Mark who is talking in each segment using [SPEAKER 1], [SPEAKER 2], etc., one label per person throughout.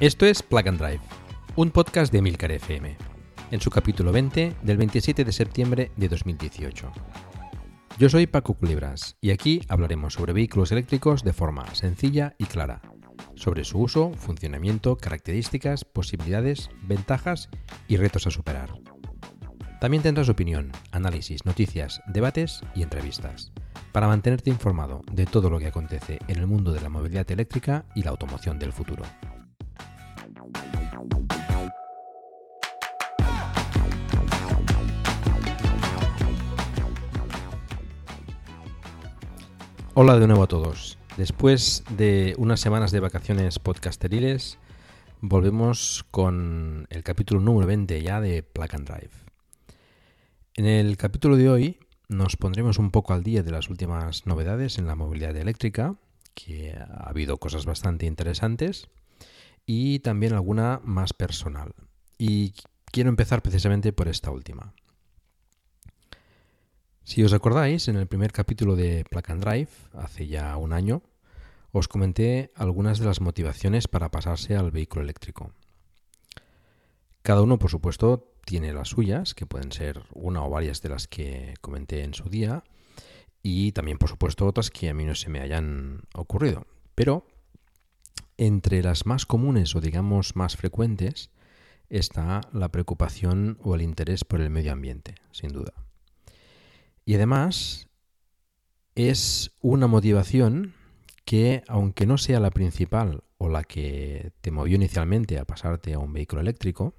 [SPEAKER 1] esto es Plug and Drive, un podcast de Milcar FM, en su capítulo 20 del 27 de septiembre de 2018. Yo soy Paco Culebras y aquí hablaremos sobre vehículos eléctricos de forma sencilla y clara, sobre su uso, funcionamiento, características, posibilidades, ventajas y retos a superar. También tendrás opinión, análisis, noticias, debates y entrevistas para mantenerte informado de todo lo que acontece en el mundo de la movilidad eléctrica y la automoción del futuro. Hola de nuevo a todos. Después de unas semanas de vacaciones podcasteriles, volvemos con el capítulo número 20 ya de Plug and Drive. En el capítulo de hoy nos pondremos un poco al día de las últimas novedades en la movilidad eléctrica, que ha habido cosas bastante interesantes, y también alguna más personal. Y quiero empezar precisamente por esta última. Si os acordáis, en el primer capítulo de Plug and Drive, hace ya un año, os comenté algunas de las motivaciones para pasarse al vehículo eléctrico. Cada uno, por supuesto, tiene las suyas, que pueden ser una o varias de las que comenté en su día, y también, por supuesto, otras que a mí no se me hayan ocurrido. Pero entre las más comunes o digamos más frecuentes está la preocupación o el interés por el medio ambiente, sin duda. Y además es una motivación que, aunque no sea la principal o la que te movió inicialmente a pasarte a un vehículo eléctrico,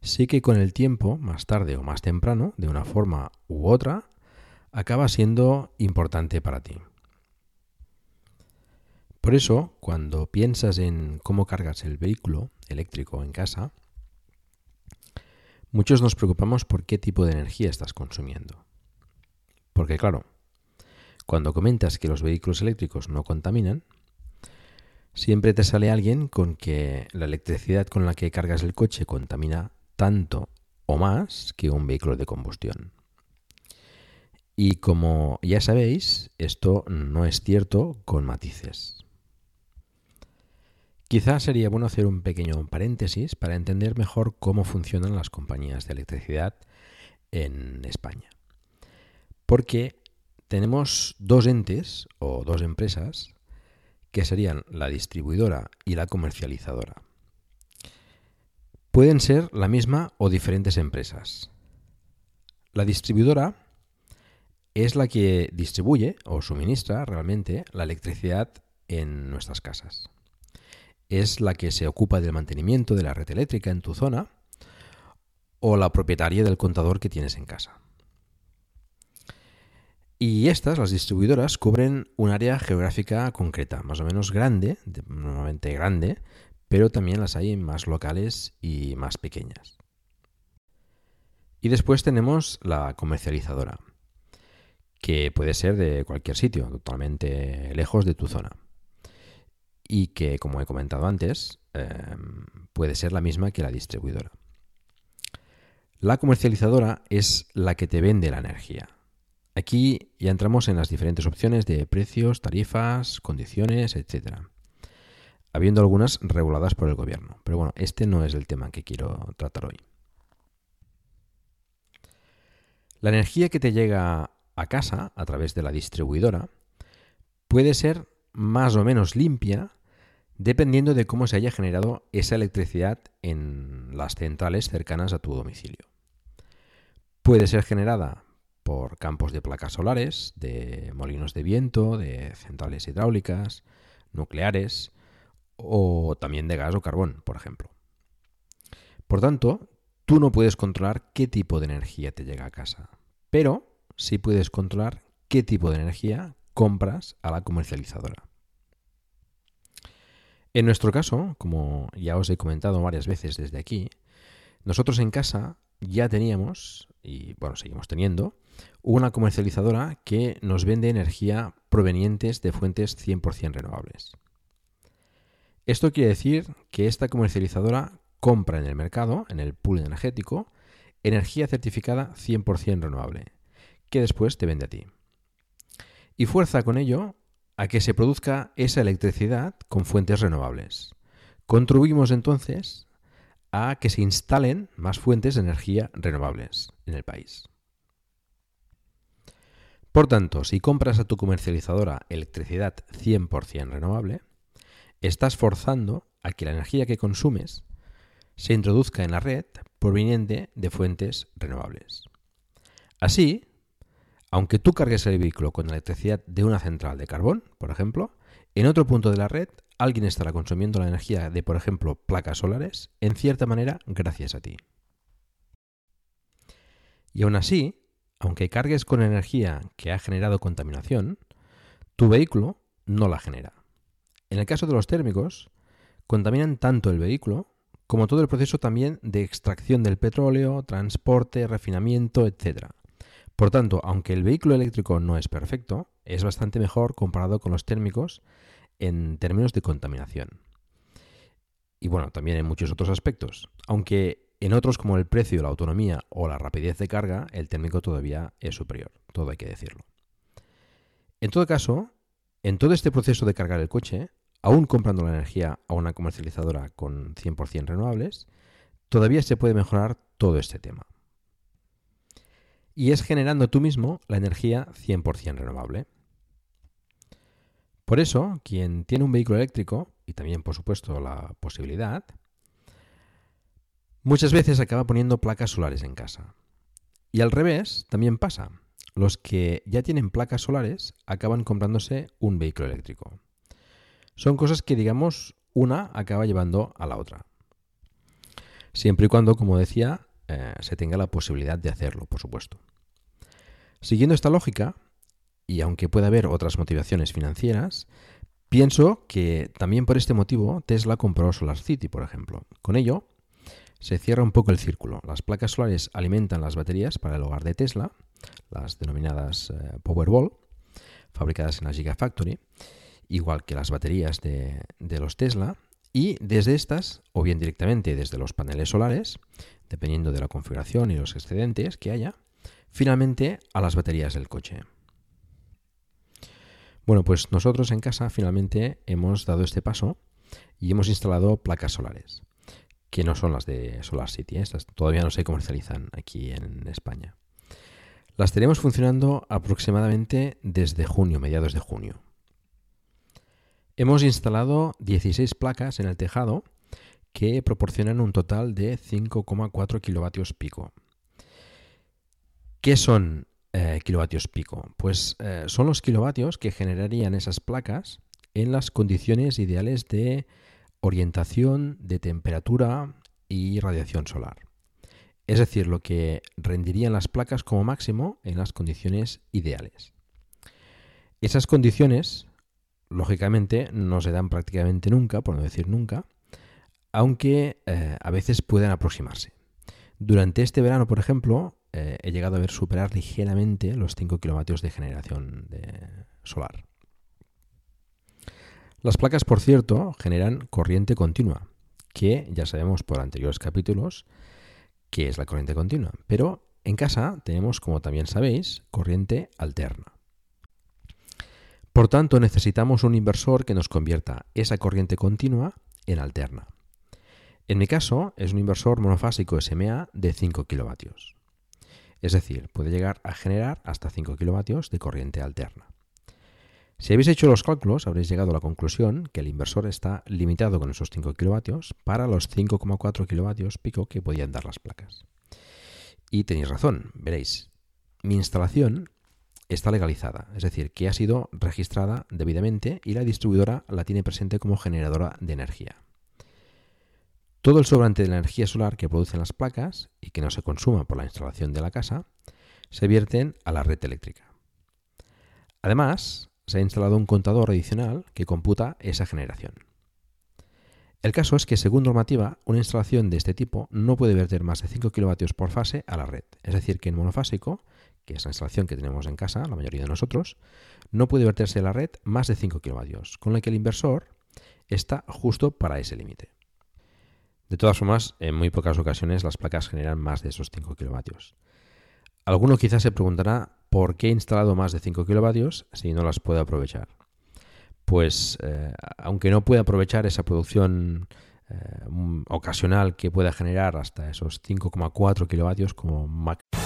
[SPEAKER 1] sí que con el tiempo, más tarde o más temprano, de una forma u otra, acaba siendo importante para ti. Por eso, cuando piensas en cómo cargas el vehículo eléctrico en casa, muchos nos preocupamos por qué tipo de energía estás consumiendo. Porque claro, cuando comentas que los vehículos eléctricos no contaminan, siempre te sale alguien con que la electricidad con la que cargas el coche contamina tanto o más que un vehículo de combustión. Y como ya sabéis, esto no es cierto con matices. Quizás sería bueno hacer un pequeño paréntesis para entender mejor cómo funcionan las compañías de electricidad en España. Porque tenemos dos entes o dos empresas que serían la distribuidora y la comercializadora pueden ser la misma o diferentes empresas. La distribuidora es la que distribuye o suministra realmente la electricidad en nuestras casas. Es la que se ocupa del mantenimiento de la red eléctrica en tu zona o la propietaria del contador que tienes en casa. Y estas, las distribuidoras, cubren un área geográfica concreta, más o menos grande, normalmente grande, pero también las hay más locales y más pequeñas. Y después tenemos la comercializadora, que puede ser de cualquier sitio, totalmente lejos de tu zona. Y que, como he comentado antes, em, puede ser la misma que la distribuidora. La comercializadora es la que te vende la energía. Aquí ya entramos en las diferentes opciones de precios, tarifas, condiciones, etcétera habiendo algunas reguladas por el gobierno. Pero bueno, este no es el tema que quiero tratar hoy. La energía que te llega a casa a través de la distribuidora puede ser más o menos limpia dependiendo de cómo se haya generado esa electricidad en las centrales cercanas a tu domicilio. Puede ser generada por campos de placas solares, de molinos de viento, de centrales hidráulicas, nucleares o también de gas o carbón, por ejemplo. Por tanto, tú no puedes controlar qué tipo de energía te llega a casa, pero sí puedes controlar qué tipo de energía compras a la comercializadora. En nuestro caso, como ya os he comentado varias veces desde aquí, nosotros en casa ya teníamos, y bueno, seguimos teniendo, una comercializadora que nos vende energía provenientes de fuentes 100% renovables. Esto quiere decir que esta comercializadora compra en el mercado, en el pool energético, energía certificada 100% renovable, que después te vende a ti. Y fuerza con ello a que se produzca esa electricidad con fuentes renovables. Contribuimos entonces a que se instalen más fuentes de energía renovables en el país. Por tanto, si compras a tu comercializadora electricidad 100% renovable, estás forzando a que la energía que consumes se introduzca en la red proveniente de fuentes renovables. Así, aunque tú cargues el vehículo con electricidad de una central de carbón, por ejemplo, en otro punto de la red alguien estará consumiendo la energía de, por ejemplo, placas solares, en cierta manera gracias a ti. Y aún así, aunque cargues con energía que ha generado contaminación, tu vehículo no la genera. En el caso de los térmicos, contaminan tanto el vehículo como todo el proceso también de extracción del petróleo, transporte, refinamiento, etc. Por tanto, aunque el vehículo eléctrico no es perfecto, es bastante mejor comparado con los térmicos en términos de contaminación. Y bueno, también en muchos otros aspectos. Aunque en otros como el precio, la autonomía o la rapidez de carga, el térmico todavía es superior. Todo hay que decirlo. En todo caso, en todo este proceso de cargar el coche, aún comprando la energía a una comercializadora con 100% renovables, todavía se puede mejorar todo este tema y es generando tú mismo la energía 100% renovable. Por eso, quien tiene un vehículo eléctrico, y también por supuesto la posibilidad, muchas veces acaba poniendo placas solares en casa. Y al revés, también pasa. Los que ya tienen placas solares acaban comprándose un vehículo eléctrico. Son cosas que, digamos, una acaba llevando a la otra. Siempre y cuando, como decía, eh, se tenga la posibilidad de hacerlo, por supuesto. Siguiendo esta lógica, y aunque pueda haber otras motivaciones financieras, pienso que también por este motivo Tesla compró SolarCity, por ejemplo. Con ello, se cierra un poco el círculo. Las placas solares alimentan las baterías para el hogar de Tesla, las denominadas eh, Powerball, fabricadas en la Gigafactory, igual que las baterías de, de los Tesla, y desde estas, o bien directamente desde los paneles solares, dependiendo de la configuración y los excedentes que haya, finalmente a las baterías del coche. Bueno, pues nosotros en casa finalmente hemos dado este paso y hemos instalado placas solares, que no son las de Solar City, ¿eh? estas todavía no se comercializan aquí en España. Las tenemos funcionando aproximadamente desde junio, mediados de junio. Hemos instalado 16 placas en el tejado que proporcionan un total de 5,4 kilovatios pico. ¿Qué son eh, kilovatios pico? Pues eh, son los kilovatios que generarían esas placas en las condiciones ideales de orientación, de temperatura y radiación solar. Es decir, lo que rendirían las placas como máximo en las condiciones ideales. Esas condiciones, lógicamente, no se dan prácticamente nunca, por no decir nunca, aunque eh, a veces pueden aproximarse. Durante este verano, por ejemplo, eh, he llegado a ver superar ligeramente los 5 kilovatios de generación de solar. Las placas, por cierto, generan corriente continua, que ya sabemos por anteriores capítulos que es la corriente continua. Pero en casa tenemos, como también sabéis, corriente alterna. Por tanto, necesitamos un inversor que nos convierta esa corriente continua en alterna. En mi caso, es un inversor monofásico SMA de 5 kilovatios. Es decir, puede llegar a generar hasta 5 kilovatios de corriente alterna. Si habéis hecho los cálculos, habréis llegado a la conclusión que el inversor está limitado con esos 5 kilovatios para los 5,4 kilovatios pico que podían dar las placas. Y tenéis razón, veréis. mi instalación está legalizada, es decir, que ha sido registrada debidamente y la distribuidora la tiene presente como generadora de energía. Todo el sobrante de la energía solar que producen las placas y que no se consuma por la instalación de la casa se vierten a la red eléctrica. Además, se ha instalado un contador adicional que computa esa generación. El caso es que, según normativa, una instalación de este tipo no puede verter más de 5 kW por fase a la red. Es decir, que en monofásico que es la instalación que tenemos en casa, la mayoría de nosotros, no puede verterse a la red más de 5 kilovatios, con lo que el inversor está justo para ese límite. De todas formas, en muy pocas ocasiones las placas generan más de esos 5 kilovatios. Alguno quizás se preguntará por qué he instalado más de 5 kilovatios si no las puedo aprovechar. Pues eh, aunque no pueda aprovechar esa producción eh, ocasional que pueda generar hasta esos 5,4 kilovatios como máximo,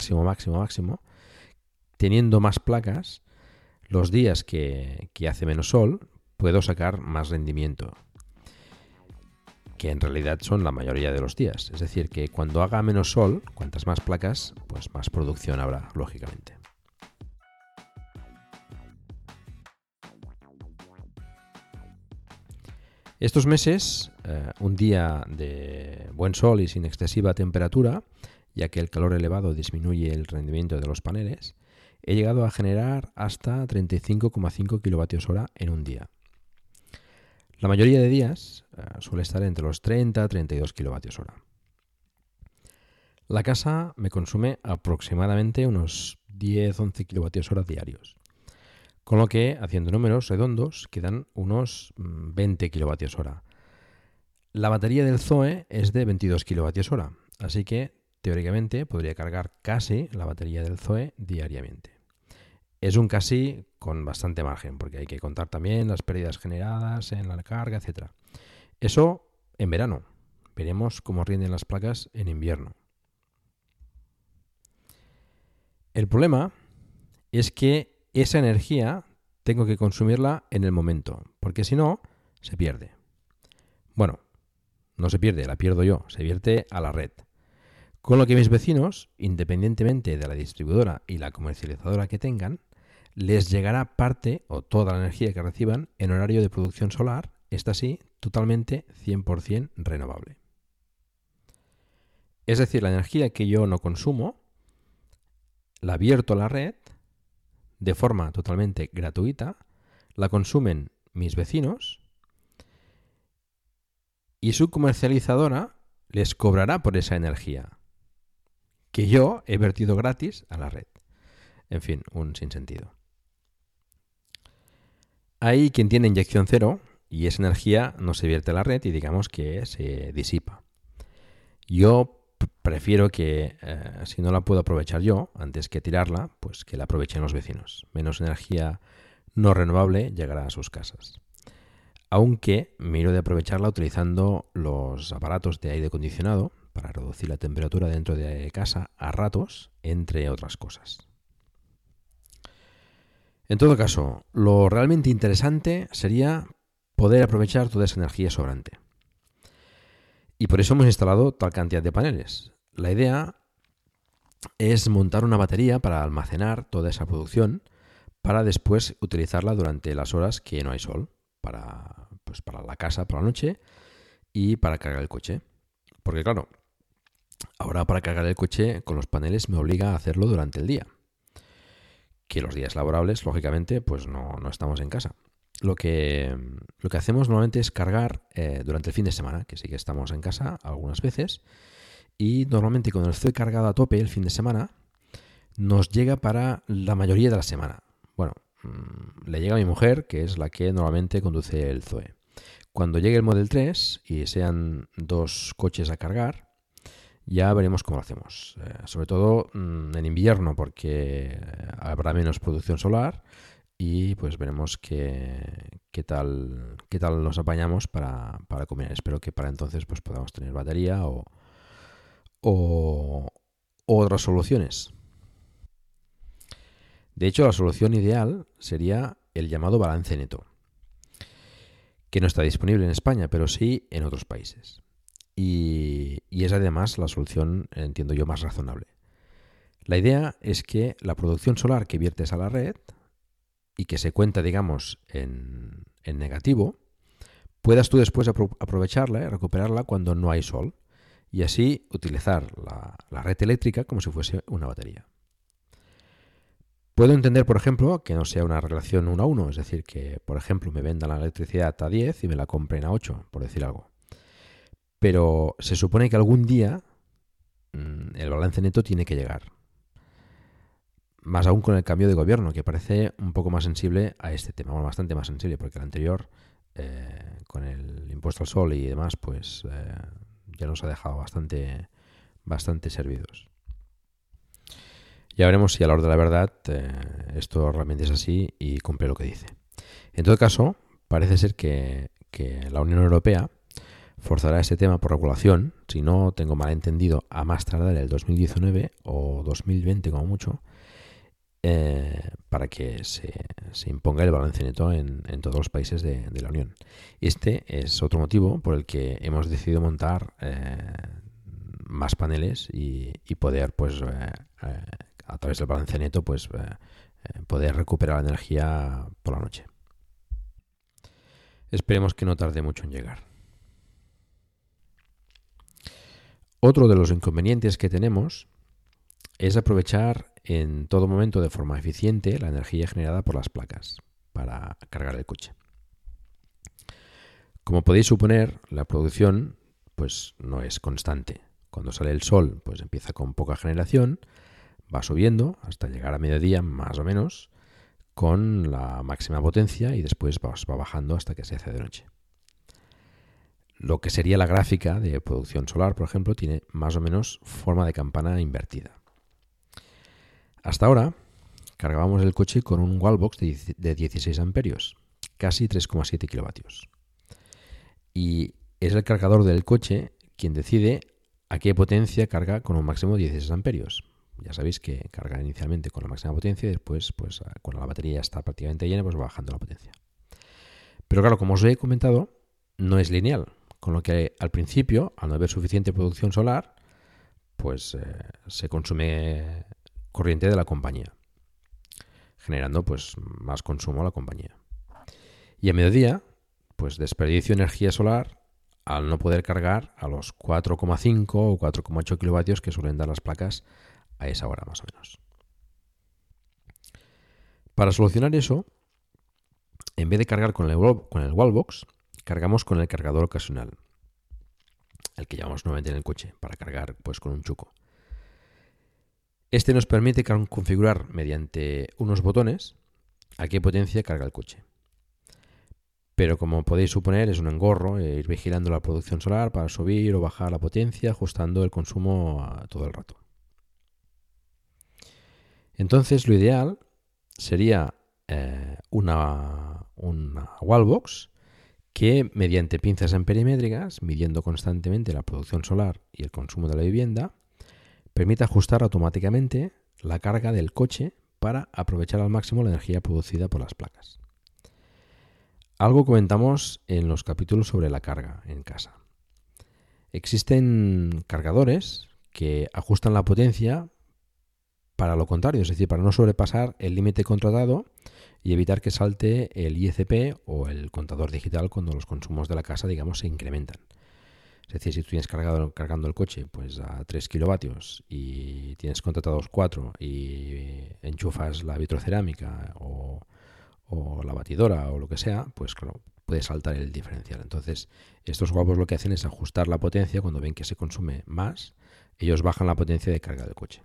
[SPEAKER 1] máximo, máximo, máximo, teniendo más placas, los días que, que hace menos sol, puedo sacar más rendimiento. Que en realidad son la mayoría de los días. Es decir, que cuando haga menos sol, cuantas más placas, pues más producción habrá, lógicamente. Estos meses, eh, un día de buen sol y sin excesiva temperatura, ya que el calor elevado disminuye el rendimiento de los paneles, he llegado a generar hasta 35,5 kWh en un día. La mayoría de días eh, suele estar entre los 30 y 32 kWh. La casa me consume aproximadamente unos 10-11 kWh diarios, con lo que, haciendo números redondos, quedan unos 20 mm, kWh. La batería del Zoe es de 22 kWh, así que teóricamente podría cargar casi la batería del Zoe diariamente. Es un casi con bastante margen, porque hay que contar también las pérdidas generadas en la carga, etc. Eso en verano. Veremos cómo rinden las placas en invierno. El problema es que esa energía tengo que consumirla en el momento, porque si no, se pierde. Bueno, no se pierde, la pierdo yo, se vierte a la red. Con lo que mis vecinos, independientemente de la distribuidora y la comercializadora que tengan, les llegará parte o toda la energía que reciban en horario de producción solar, esta sí, totalmente 100% renovable. Es decir, la energía que yo no consumo, la abierto a la red de forma totalmente gratuita, la consumen mis vecinos y su comercializadora les cobrará por esa energía que yo he vertido gratis a la red. En fin, un sinsentido. Hay quien tiene inyección cero y esa energía no se vierte a la red y digamos que se disipa. Yo prefiero que eh, si no la puedo aprovechar yo, antes que tirarla, pues que la aprovechen los vecinos. Menos energía no renovable llegará a sus casas. Aunque miro de aprovecharla utilizando los aparatos de aire acondicionado para reducir la temperatura dentro de casa a ratos, entre otras cosas. En todo caso, lo realmente interesante sería poder aprovechar toda esa energía sobrante. Y por eso hemos instalado tal cantidad de paneles. La idea es montar una batería para almacenar toda esa producción para después utilizarla durante las horas que no hay sol, para, pues para la casa por la noche y para cargar el coche. Porque claro, Ahora para cargar el coche con los paneles me obliga a hacerlo durante el día. Que los días laborables, lógicamente, pues no, estamos en casa. Lo que, lo que hacemos normalmente es cargar eh, durante el fin de semana, que sí que estamos en casa algunas veces. Y normalmente cuando estoy cargado a tope el fin de semana, nos llega para la mayoría de la semana. Bueno, mm, le llega a mi mujer, que es la que normalmente conduce el Zoe. Cuando llegue el Model 3 y sean dos coches a cargar, Ya veremos cómo lo hacemos. Eh, sobre todo mm, en invierno, porque habrá menos producción solar y pues veremos qué, tal, qué tal nos apañamos para, para comer. Espero que para entonces pues podamos tener batería o, o otras soluciones. De hecho, la solución ideal sería el llamado balance neto, que no está disponible en España, pero sí en otros países. Y, es además la solución, entiendo yo, más razonable. La idea es que la producción solar que viertes a la red y que se cuenta, digamos, en, negativo, puedas tú después aprovecharla y recuperarla cuando no hay sol y así utilizar la red eléctrica como si fuese una batería. Puedo entender, por ejemplo, que no sea una relación uno a uno, es decir, que, por ejemplo, me vendan la electricidad a 10 y me la compren a 8, por decir algo. Pero se supone que algún día mm, el balance neto tiene que llegar. Más aún con el cambio de gobierno, que parece un poco más sensible a este tema, bastante más sensible, porque el anterior, eh, con el impuesto al sol y demás, pues eh, ya nos ha dejado bastante, bastante servidos. Ya veremos si a la hora de la verdad eh, esto realmente es así y cumple lo que dice. En todo caso, parece ser que, la Unión Europea forzará este tema por regulación, si no tengo mal entendido, a más tardar el 2019 o 2020 como mucho, eh, para que se, imponga el balance neto en, todos los países de, la Unión. Este es otro motivo por el que hemos decidido montar eh, más paneles y, poder pues a través del balance neto, pues eh, eh, poder recuperar la energía por la noche. Esperemos que no tarde mucho en llegar. Otro de los inconvenientes que tenemos es aprovechar en todo momento de forma eficiente la energía generada por las placas para cargar el coche. Como podéis suponer, la producción pues no es constante. Cuando sale el sol, pues empieza con poca generación va subiendo hasta llegar a mediodía más o menos con la máxima potencia y después va, bajando hasta que se hace de noche. Lo que sería la gráfica de producción solar, por ejemplo, tiene más o menos forma de campana invertida. Hasta ahora cargábamos el coche con un wallbox de 16 amperios, casi 3,7 kilovatios. Y es el cargador del coche quien decide a qué potencia carga con un máximo de 16 amperios. Ya sabéis que carga inicialmente con la máxima potencia y después, pues cuando la batería está prácticamente llena, pues va bajando la potencia. Pero claro, como os he comentado, no es lineal, con lo que al principio, al no haber suficiente producción solar, pues eh, se consume corriente de la compañía, generando pues más consumo a la compañía. Y a mediodía, pues desperdicio energía solar al no poder cargar a los 4,5 o 4,8 kilovatios que suelen dar las placas a esa hora más o menos. Para solucionar eso, en vez de cargar con el, con el wallbox, cargamos con el cargador ocasional, el que llevamos nuevamente en el coche, para cargar pues con un chuco. Este nos permite configurar mediante unos botones a qué potencia carga el coche. Pero como podéis suponer, es un engorro eh, ir vigilando la producción solar para subir o bajar la potencia, ajustando el consumo todo el rato. Entonces lo ideal sería eh, una wallbox que mediante pinzas amperimétricas, midiendo constantemente la producción solar y el consumo de la vivienda, permita ajustar automáticamente la carga del coche para aprovechar al máximo la energía producida por las placas. Algo comentamos en los capítulos sobre la carga en casa. Existen cargadores que ajustan la potencia para lo contrario, es decir, para no sobrepasar el límite contratado y evitar que salte el ICP o el contador digital cuando los consumos de la casa, digamos, se incrementan. Es decir, si tú tienes cargado, cargando el coche pues a 3 kilovatios y tienes contratados 4 y enchufas la vitrocerámica o, o la batidora o lo que sea, pues claro, puede saltar el diferencial. Entonces, estos guapos lo que hacen es ajustar la potencia cuando ven que se consume más, ellos bajan la potencia de carga del coche.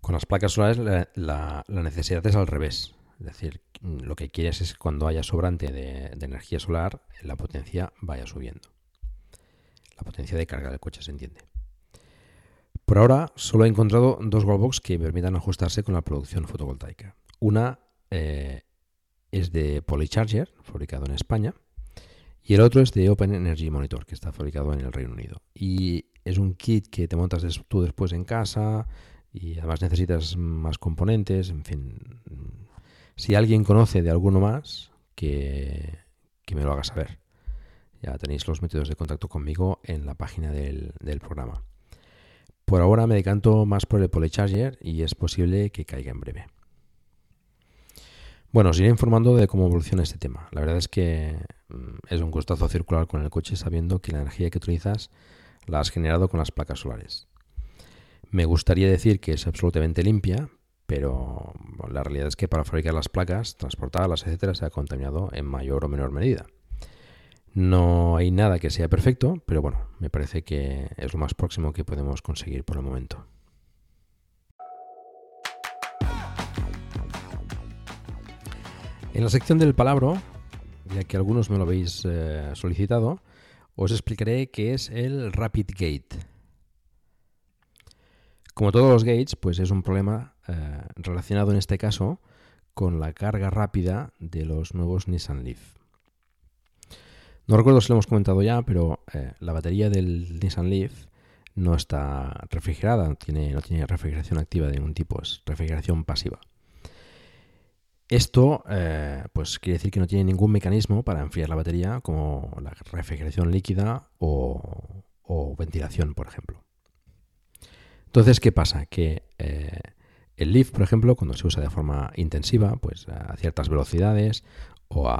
[SPEAKER 1] Con las placas solares la, necesidad es al revés. Es decir, lo que quieres es que cuando haya sobrante de, energía solar, la potencia vaya subiendo. La potencia de carga del coche se entiende. Por ahora solo he encontrado dos wallbox que permitan ajustarse con la producción fotovoltaica. Una eh, es de Polycharger, fabricado en España, y el otro es de Open Energy Monitor, que está fabricado en el Reino Unido. Y es un kit que te montas tú después en casa y además necesitas más componentes, en fin. Si alguien conoce de alguno más, que, me lo haga saber. Ya tenéis los métodos de contacto conmigo en la página del, del programa. Por ahora me decanto más por el Polycharger y es posible que caiga en breve. Bueno, os iré informando de cómo evoluciona este tema. La verdad es que mm, es un gustazo circular con el coche sabiendo que la energía que utilizas la has generado con las placas solares. Me gustaría decir que es absolutamente limpia, pero la realidad es que para fabricar las placas, transportarlas, etcétera, se ha contaminado en mayor o menor medida. No hay nada que sea perfecto, pero bueno, me parece que es lo más próximo que podemos conseguir por el momento. En la sección del palabro, ya que algunos me lo habéis eh, solicitado, os explicaré qué es el Rapid Gate. Como todos los gates, pues es un problema eh, relacionado en este caso con la carga rápida de los nuevos Nissan Leaf. No recuerdo si lo hemos comentado ya, pero eh, la batería del Nissan Leaf no está refrigerada, no tiene refrigeración activa de ningún tipo, es refrigeración pasiva. Esto eh, pues quiere decir que no tiene ningún mecanismo para enfriar la batería como la refrigeración líquida o, ventilación, por ejemplo. Entonces, ¿qué pasa? Que eh, el Leaf, por ejemplo, cuando se usa de forma intensiva, pues a ciertas velocidades o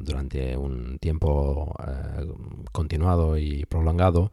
[SPEAKER 1] durante un tiempo eh, continuado y prolongado,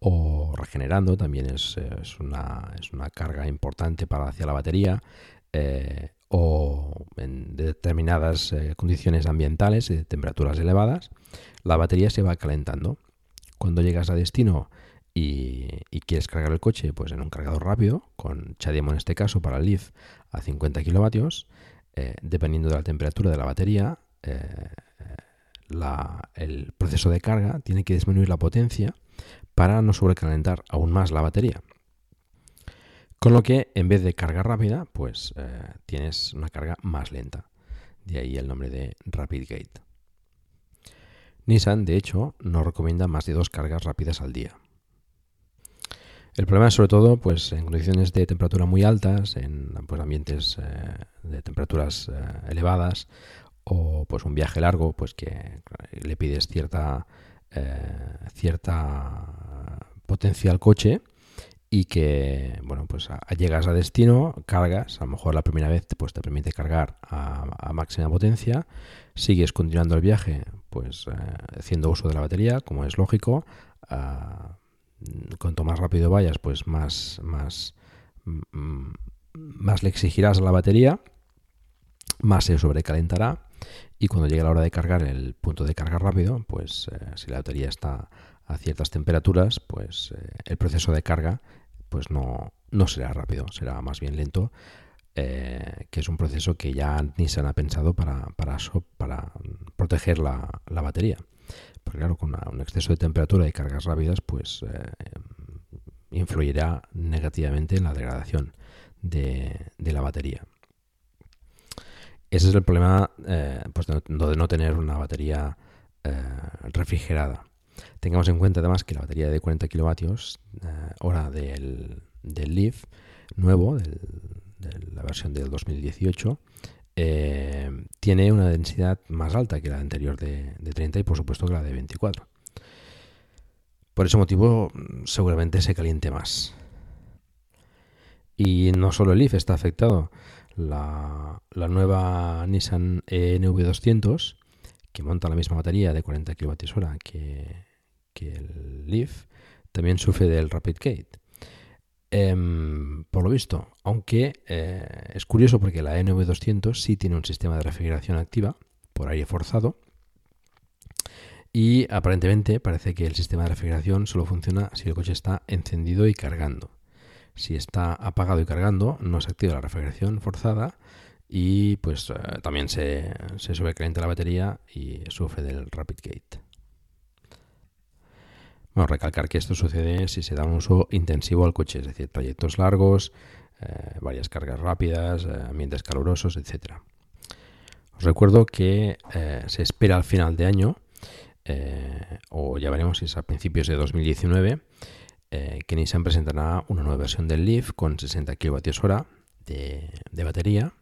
[SPEAKER 1] O regenerando, también es, una, es una, carga importante para hacia la batería, eh, o en determinadas eh, condiciones ambientales de temperaturas elevadas, la batería se va calentando. Cuando llegas a destino y, quieres cargar el coche, pues en un cargador rápido, con Chademo en este caso para el Leaf a 50 kilovatios, eh, dependiendo de la temperatura de la batería, el proceso de carga tiene que disminuir la potencia para no sobrecalentar aún más la batería. Con lo que en vez de carga rápida, pues eh, tienes una carga más lenta. De ahí el nombre de Rapid Gate. Nissan, de hecho, no recomienda más de dos cargas rápidas al día. El problema es sobre todo pues, en condiciones de temperatura muy altas, en pues, ambientes eh, de temperaturas eh, elevadas o pues, un viaje largo pues, que le pides cierta, cierta potencia al coche y que, bueno, pues llegas a destino, cargas, a lo mejor la primera vez pues, te permite cargar a, máxima potencia, sigues continuando el viaje, pues eh, haciendo uso de la batería, como es lógico, ah, cuanto más rápido vayas, pues más, más, mm, más le exigirás a la batería, más se sobrecalentará y cuando llegue la hora de cargar el punto de carga rápido, pues eh, si la batería está a ciertas temperaturas, pues eh, el proceso de carga pues no, no será rápido, será más bien lento, eh, que es un proceso que ya Nissan ha pensado para, para, para proteger la, la, batería. Porque claro, con un exceso de temperatura y cargas rápidas, pues influirá negativamente en la degradación de, de la batería. Ese es el problema eh, pues de, no, tener una batería eh, refrigerada. Tengamos en cuenta además que la batería de 40 kilovatios eh, hora del, Leaf nuevo, de la versión del 2018, tiene una densidad más alta que la anterior de, de 30 y por supuesto que la de 24. Por ese motivo seguramente se caliente más. Y no solo el Leaf está afectado, la, nueva Nissan NV200, que monta la misma batería de 40 kWh que, que el Leaf, también sufre del Rapid Gate. Em, por lo visto, aunque eh, es curioso porque la NV200 sí tiene un sistema de refrigeración activa por aire forzado y aparentemente parece que el sistema de refrigeración solo funciona si el coche está encendido y cargando. Si está apagado y cargando, no se activa la refrigeración forzada y pues eh, también se, se sobrecalienta la batería y sufre del Rapid Gate. Bueno, recalcar que esto sucede si se da un uso intensivo al coche, es decir, trayectos largos, eh, varias cargas rápidas, eh, ambientes calurosos, etc. Os recuerdo que se espera al final de año, o ya veremos si es a principios de 2019, eh, que Nissan presentará una nueva versión del Leaf con 60 kWh de, de batería.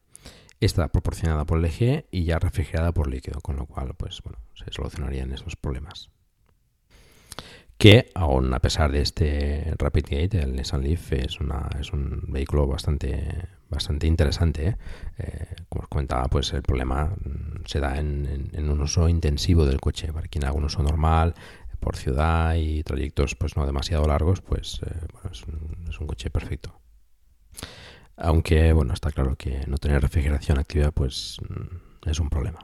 [SPEAKER 1] Está proporcionada por LG y ya refrigerada por líquido, con lo cual pues, bueno, se solucionarían esos problemas. Que aún a pesar de este Rapid Gate, el Nissan Leaf es, un vehículo bastante, bastante interesante. ¿eh? Eh, como os comentaba, pues el problema mm, se da en, en, un uso intensivo del coche. Para quien haga un uso normal, por ciudad y trayectos pues no demasiado largos, pues eh, bueno, es, un, es, un, coche perfecto. Aunque bueno, está claro que no tener refrigeración activa pues mm, es un problema.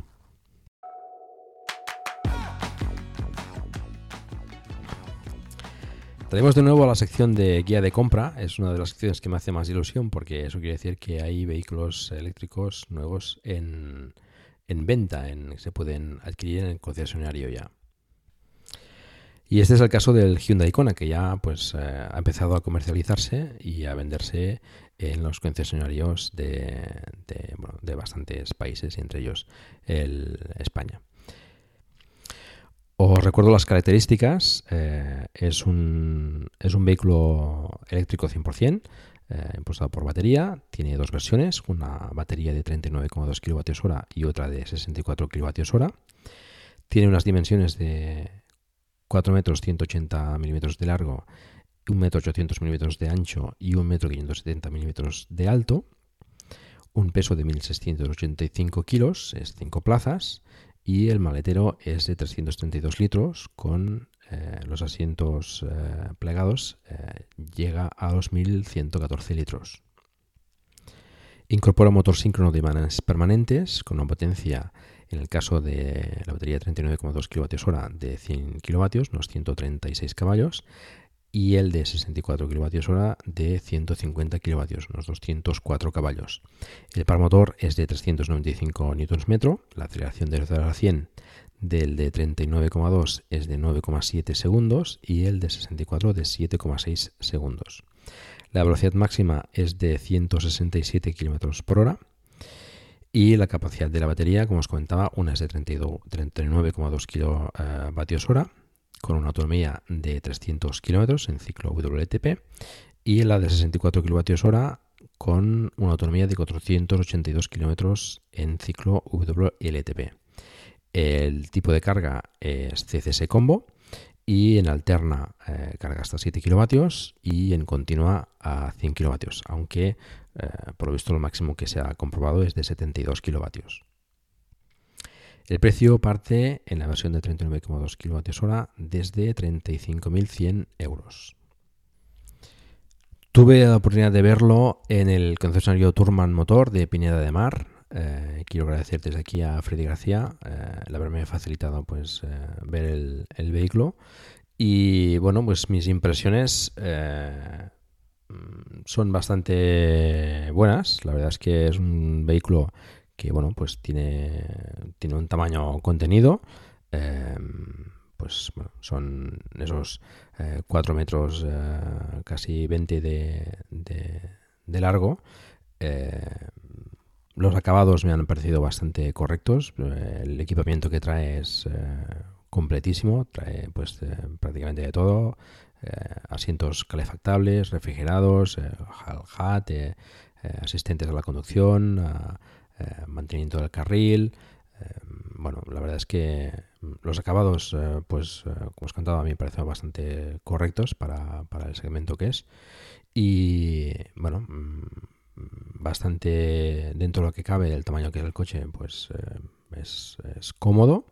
[SPEAKER 1] Traemos de nuevo a la sección de guía de compra. Es una de las secciones que me hace más ilusión porque eso quiere decir que hay vehículos eléctricos nuevos en, en venta, en, se pueden adquirir en el concesionario ya. Y este es el caso del Hyundai Kona, que ya pues, eh, ha empezado a comercializarse y a venderse en los concesionarios de, de, bastantes países, entre ellos el España. Os recuerdo las características. Eh, es, un, es un vehículo eléctrico 100%, eh, impulsado por batería. Tiene dos versiones, una batería de 39,2 kWh y otra de 64 kWh. Tiene unas dimensiones de 4 metros 180 milímetros de largo, 1 metro 800 milímetros de ancho y 1 metro 570 milímetros de alto, un peso de 1.685 kilos, es 5 plazas, y el maletero es de 332 litros con eh, los asientos eh, plegados, eh, llega a los 1.114 litros. Incorpora motor síncrono de imanes permanentes con una potencia en el caso de la batería de 39,2 kWh de 100 kW, unos 136 caballos, y el de 64 kWh de 150 kW, unos 204 caballos. El par motor es de 395 Nm, la aceleración de 0 a 100 del de 39,2 es de 9,7 segundos y el de 64 de 7,6 segundos. La velocidad máxima es de 167 km por hora y la capacidad de la batería, como os comentaba, una es de 39,2 kWh con una autonomía de 300 km en ciclo WLTP y la de 64 kWh con una autonomía de 482 km en ciclo WLTP. El tipo de carga es CCS Combo y en alterna eh, carga hasta 7 kilovatios y en continua a 100 kilovatios, aunque eh, por lo visto lo máximo que se ha comprobado es de 72 kilovatios. El precio parte en la versión de 39,2 kWh desde 35.100 euros. Tuve la oportunidad de verlo en el concesionario Turman Motor de Pineda de Mar. Eh, quiero agradecer desde aquí a Freddy García eh, el haberme facilitado pues, ver el, vehículo. Y bueno, pues mis impresiones son bastante buenas. La verdad es que es un vehículo que, bueno, pues tiene, tiene un tamaño contenido. Em, pues bueno, son esos 4 metros, casi 20 de, de largo. Los acabados me han parecido bastante correctos. Eh, el equipamiento que trae es eh, completísimo, trae pues eh, prácticamente de todo. asientos calefactables, refrigerados, HAT, asistentes a la conducción, mantenimiento del carril. bueno, la verdad es que los acabados, pues como os contado, a mí me parecen bastante correctos para, para el segmento que es. Y bueno, mm, bastante dentro de lo que cabe el tamaño que es el coche, pues eh, es, cómodo.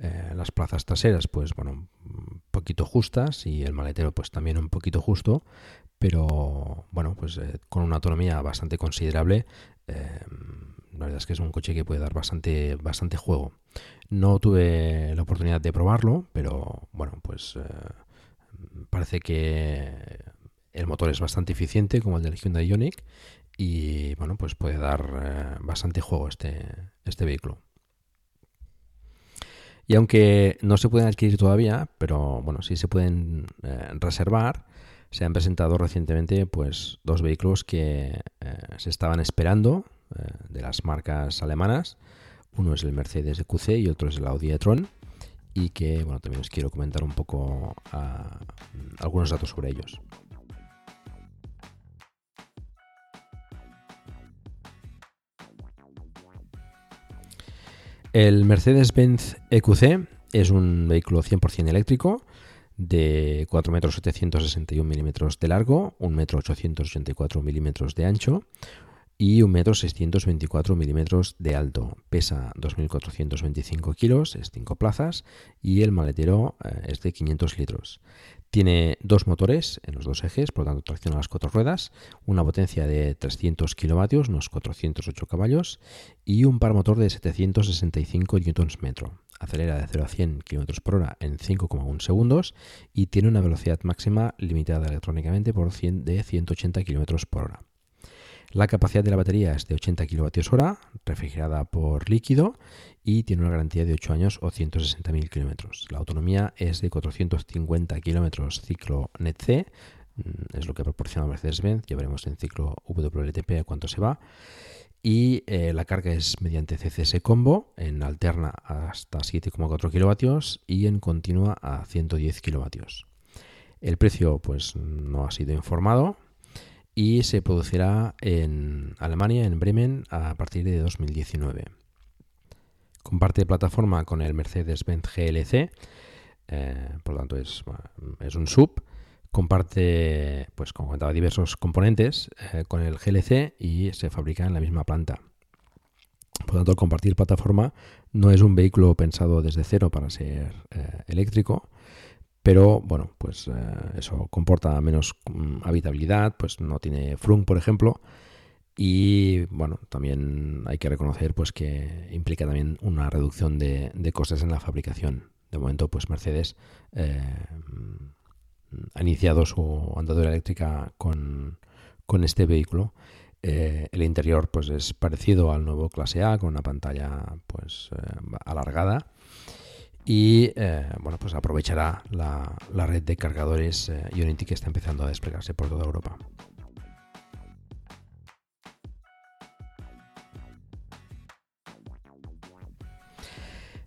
[SPEAKER 1] Eh, las plazas traseras, pues bueno, un poquito justas y el maletero, pues también un poquito justo, pero bueno, pues eh, con una autonomía bastante considerable. la verdad es que es un coche que puede dar bastante, bastante juego. No tuve la oportunidad de probarlo, pero bueno, pues parece que el motor es bastante eficiente como el del Hyundai Ioniq y bueno, pues puede dar eh, bastante juego este, este vehículo. Y aunque no se pueden adquirir todavía, pero bueno, sí se pueden eh, reservar, se han presentado recientemente pues dos vehículos que eh, se estaban esperando de las marcas alemanas. Uno es el Mercedes EQC y otro es el Audi e-tron y que bueno, también os quiero comentar un poco ah, algunos datos sobre ellos. El Mercedes-Benz EQC es un vehículo 100% eléctrico de 4 metros 761 milímetros de largo, 1 metro 884 milímetros de ancho y 1 metro 624 milímetros de alto. Pesa 2.425 kilos, es 5 plazas y el maletero eh, es de 500 litros. Tiene dos motores en los dos ejes, por lo tanto tracciona las cuatro ruedas, una potencia de 300 kilovatios, unos 408 caballos, y un par motor de 765 Nm. Acelera de 0 a 100 km por hora en 5,1 segundos y tiene una velocidad máxima limitada electrónicamente por 100 de 180 km por hora. La capacidad de la batería es de 80 kWh, refrigerada por líquido y tiene una garantía de 8 años o 160.000 km. La autonomía es de 450 km ciclo NET-C, mm, es lo que proporciona Mercedes-Benz, ya veremos en ciclo WLTP cuánto se va. Y eh, la carga es mediante CCS combo, en alterna hasta 7,4 kW y en continua a 110 kW. El precio pues no ha sido informado, y se producirá en Alemania, en Bremen, a partir de 2019. Comparte plataforma con el Mercedes-Benz GLC, eh, por lo tanto es, es, un sub. Comparte, pues como comentaba, diversos componentes eh, con el GLC y se fabrica en la misma planta. Por lo tanto, compartir plataforma no es un vehículo pensado desde cero para ser eh, eléctrico, pero bueno, pues eh, eso comporta menos mm, habitabilidad, pues no tiene frunk, por ejemplo, y bueno, también hay que reconocer pues que implica también una reducción de, costes en la fabricación. De momento, pues Mercedes eh, ha iniciado su andadura eléctrica con, este vehículo. Eh, el interior pues es parecido al nuevo clase A con una pantalla pues alargada y eh, bueno, pues aprovechará la, red de cargadores eh, Unity que está empezando a desplegarse por toda Europa.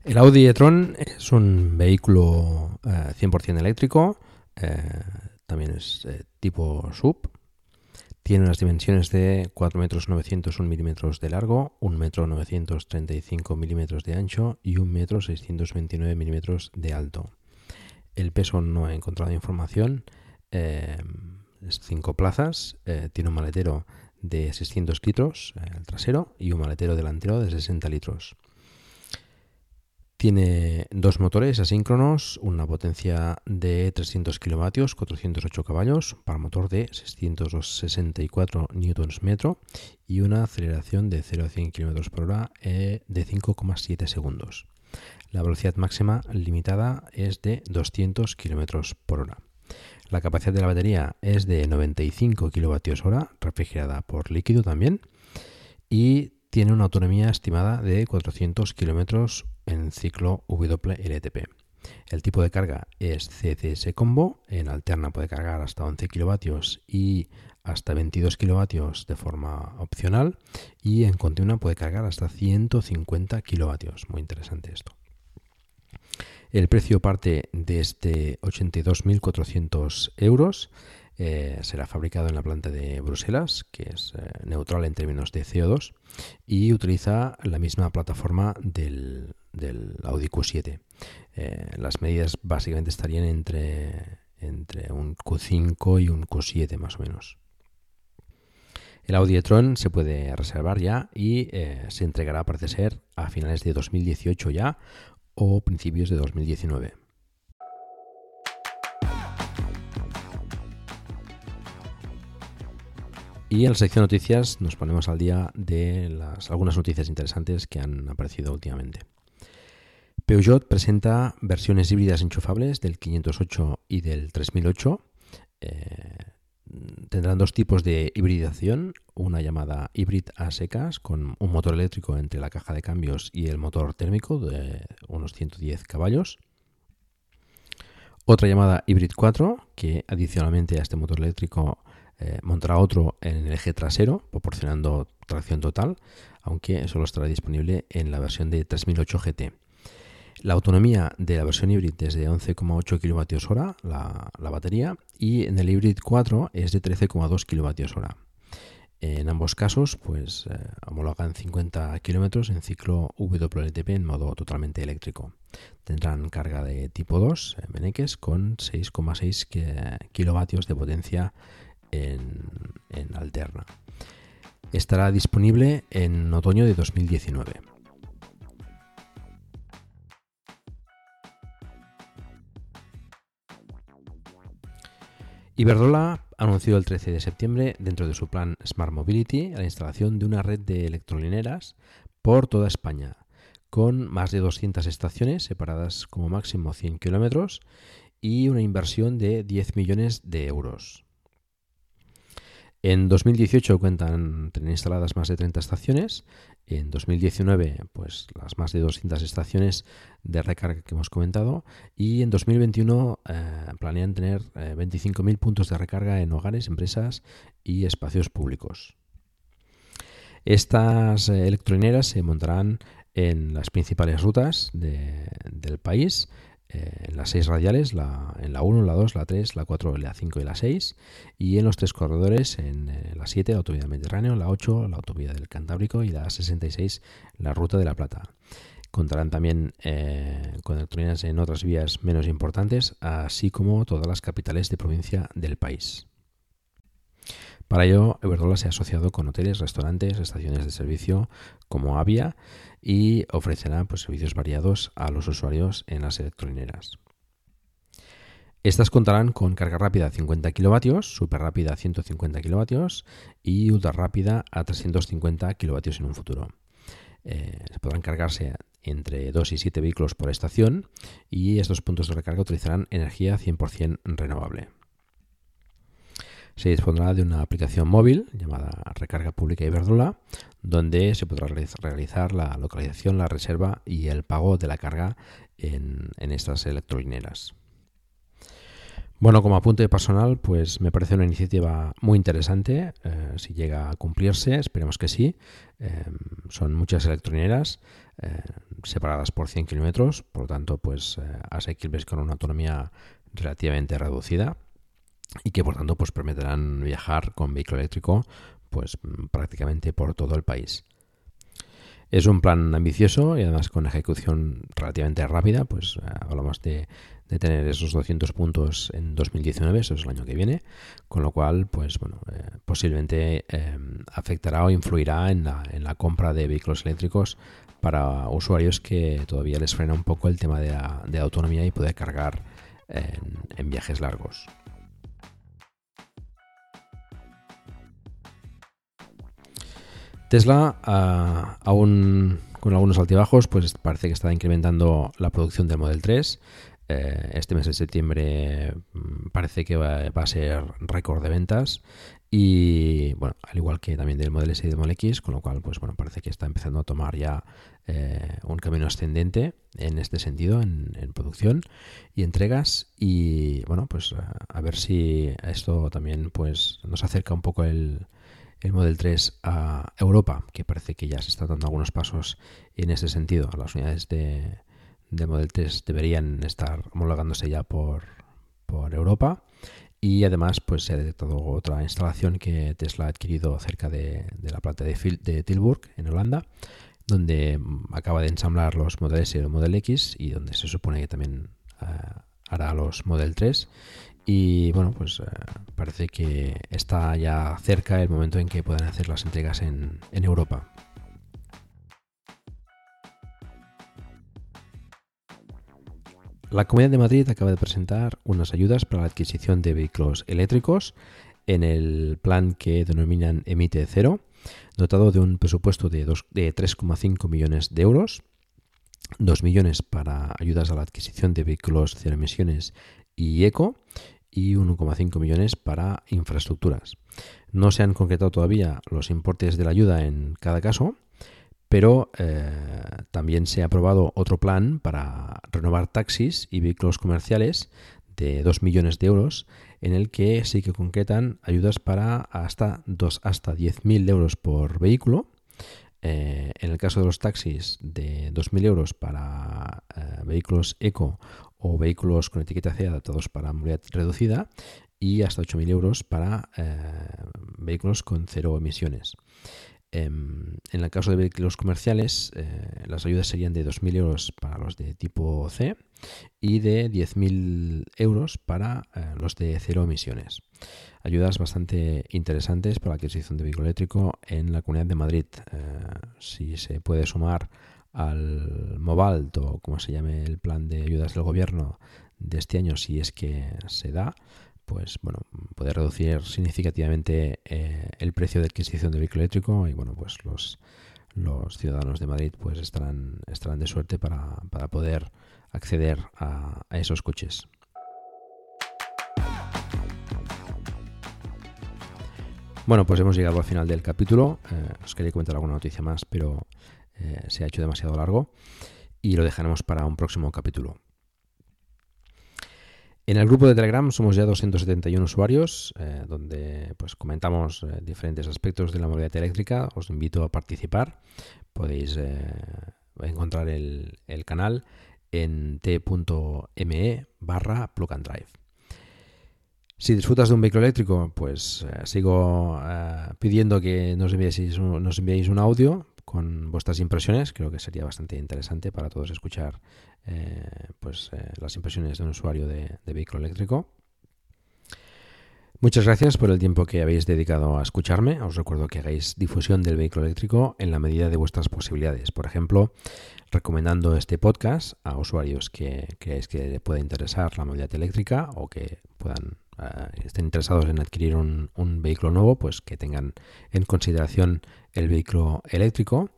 [SPEAKER 1] El Audi e-tron es un vehículo 100% eh, eléctrico, también es tipo sub, tiene unas dimensiones de 4 metros 901 milímetros de largo, 1 metro 935 milímetros de ancho y 1 metro 629 milímetros de alto. El peso no he encontrado información. Eh, es 5 plazas. Eh, tiene un maletero de 600 litros, eh, el trasero, y un maletero delantero de 60 litros. Tiene dos motores asíncronos, una potencia de 300 kilovatios, 408 caballos, para motor de 664 Nm y una aceleración de 0 a 100 km por hora eh, de 5,7 segundos. La velocidad máxima limitada es de 200 km por hora. La capacidad de la batería es de 95 kWh, refrigerada por líquido también, y tiene una autonomía estimada de 400 km en ciclo WLTP. El tipo de carga es CCS Combo, en alterna puede cargar hasta 11 kW y hasta 22 kW de forma opcional y en continua puede cargar hasta 150 kW. Muy interesante esto. El precio parte de este 82.400 euros. Eh, será fabricado en la planta de Bruselas, que es eh, neutral en términos de CO2, y utiliza la misma plataforma del, Audi Q7. Eh, las medidas básicamente estarían entre, entre un Q5 y un Q7 más o menos. El Audi e-tron se puede reservar ya y se entregará, parece ser, a finales de 2018 ya o principios de 2019. Y en la sección noticias nos ponemos al día de las, algunas noticias interesantes que han aparecido últimamente. Peugeot presenta versiones híbridas enchufables del 508 y del 3008. Eh, tendrán dos tipos de hibridación, una llamada híbrid a secas con un motor eléctrico entre la caja de cambios y el motor térmico de unos 110 caballos. Otra llamada híbrid 4 que adicionalmente a este motor eléctrico eh, montará otro en el eje trasero proporcionando tracción total, aunque solo estará disponible en la versión de 3008 GT. La autonomía de la versión híbrida es de 11,8 kWh la, la, batería y en el híbrid 4 es de 13,2 kWh. En ambos casos, pues eh, homologan 50 km en ciclo WLTP en modo totalmente eléctrico. Tendrán carga de tipo 2, eh, Meneques, con 6,6 kW de potencia en, en alterna. Estará disponible en otoño de 2019. Iberdrola anunció el 13 de septiembre, dentro de su plan Smart Mobility, la instalación de una red de electrolineras por toda España, con más de 200 estaciones separadas como máximo 100 kilómetros y una inversión de 10 millones de euros. En 2018 cuentan tener instaladas más de 30 estaciones. En 2019, pues las más de 200 estaciones de recarga que hemos comentado. Y en 2021 eh, planean tener 25.000 eh, puntos de recarga en hogares, empresas y espacios públicos. Estas eh, electrolineras se montarán en las principales rutas del país eh, en las seis radiales, la, en la 1, la 2, la 3, la 4, la 5 y la 6, y en los tres corredores, en eh, la 7, la autovía del Mediterráneo, la 8, la autovía del Cantábrico y la 66, la ruta de la Plata. Contarán también eh, con electrónicas en otras vías menos importantes, así como todas las capitales de provincia del país. Para ello, Iberdrola se ha asociado con hoteles, restaurantes, estaciones de servicio como Avia y ofrecerá pues, servicios variados a los usuarios en las electrolineras. Estas contarán con carga rápida a 50 kW, super rápida a 150 kW y ultra rápida a 350 kW en un futuro. Eh, podrán cargarse entre 2 y 7 vehículos por estación y estos puntos de recarga utilizarán energía 100% renovable se dispondrá de una aplicación móvil llamada Recarga Pública Iberdrola, donde se podrá realizar la localización, la reserva y el pago de la carga en, estas electrolineras. Bueno, como apunte personal, pues me parece una iniciativa muy interesante. Eh, si llega a cumplirse, esperemos que sí. Eh, son muchas electrolineras eh, separadas por 100 kilómetros, por lo tanto, pues asequibles con una autonomía relativamente reducida y que por tanto pues permitirán viajar con vehículo eléctrico pues prácticamente por todo el país. Es un plan ambicioso y además con ejecución relativamente rápida, pues eh, hablamos de, tener esos 200 puntos en 2019, eso es el año que viene, con lo cual, pues bueno, eh, posiblemente eh, afectará o influirá en la, en la, compra de vehículos eléctricos para usuarios que todavía les frena un poco el tema de autonomía y poder cargar en viajes largos. Tesla, aún con algunos altibajos, pues parece que está incrementando la producción del Model 3. este mes de septiembre mm, parece que va, a ser récord de ventas y bueno, al igual que también del Model S y del Model X, con lo cual pues bueno, parece que está empezando a tomar ya un camino ascendente en este sentido, en, en, producción y entregas y bueno, pues a ver si esto también pues nos acerca un poco el, el Model 3 a Europa, que parece que ya se está dando algunos pasos en ese sentido. Las unidades de, del Model 3 deberían estar homologándose ya por, por Europa. Y además, pues se ha detectado otra instalación que Tesla ha adquirido cerca de, la planta de, de, Tilburg, en Holanda, donde mm, acaba de ensamblar los Model S y el Model X y donde se supone que también eh, hará los Model 3 y bueno, pues eh, parece que está ya cerca el momento en que puedan hacer las entregas en, Europa. La Comunidad de Madrid acaba de presentar unas ayudas para la adquisición de vehículos eléctricos en el plan que denominan Emite Cero, dotado de un presupuesto de, de 3,5 millones de euros, 2 millones para ayudas a la adquisición de vehículos cero emisiones y eco y 1,5 millones para infraestructuras. No se han concretado todavía los importes de la ayuda en cada caso, pero eh, también se ha aprobado otro plan para renovar taxis y vehículos comerciales de 2 millones de euros, en el que sí que concretan ayudas para hasta, hasta 10.000 euros por vehículo. Eh, en el caso de los taxis, de 2.000 euros para eh, vehículos eco o vehículos con etiqueta C adaptados para movilidad reducida y hasta 8.000 euros para eh, vehículos con cero emisiones. Em, en el caso de vehículos comerciales, las ayudas serían de 2.000 euros para los de tipo C y de 10.000 euros para los de cero emisiones. Ayudas bastante interesantes para la adquisición de vehículo eléctrico en la Comunidad de Madrid. Si se puede sumar al Mobalt o como se llame el plan de ayudas del gobierno de este año, si es que se da, pues bueno, puede reducir significativamente eh, el precio de adquisición del vehículo eléctrico y bueno, pues los, los ciudadanos de Madrid pues estarán, estarán de suerte para, poder acceder a, esos coches. Bueno, pues hemos llegado al final del capítulo. Eh, os quería comentar alguna noticia más, pero eh, se ha hecho demasiado largo y lo dejaremos para un próximo capítulo. En el grupo de Telegram somos ya 271 usuarios, eh, donde pues comentamos diferentes aspectos de la movilidad eléctrica. Os invito a participar. Podéis encontrar el, canal en t.me barra plug and drive. Si disfrutas de un vehículo eléctrico, pues sigo pidiendo que nos enviéis, un audio con vuestras impresiones. Creo que sería bastante interesante para todos escuchar eh, pues, eh, las impresiones de un usuario de, vehículo eléctrico. Muchas gracias por el tiempo que habéis dedicado a escucharme. Os recuerdo que hagáis difusión del vehículo eléctrico en la medida de vuestras posibilidades. Por ejemplo, recomendando este podcast a usuarios que creáis que les pueda interesar la movilidad eléctrica o que puedan eh, estén interesados en adquirir un, vehículo nuevo, pues que tengan en consideración el vehículo eléctrico.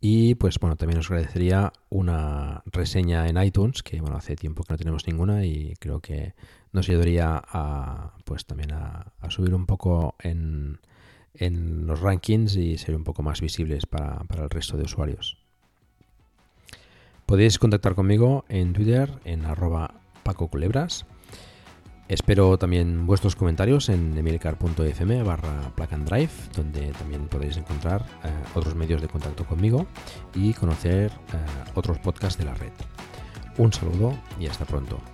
[SPEAKER 1] Y pues bueno, también os agradecería una reseña en iTunes, que bueno, hace tiempo que no tenemos ninguna y creo que nos ayudaría a pues también a, subir un poco en, en, los rankings y ser un poco más visibles para, para el resto de usuarios. Podéis contactar conmigo en Twitter en arroba Paco Culebras Espero también vuestros comentarios en emilcar.fm barra donde también podéis encontrar eh, otros medios de contacto conmigo y conocer eh, otros podcasts de la red. Un saludo y hasta pronto.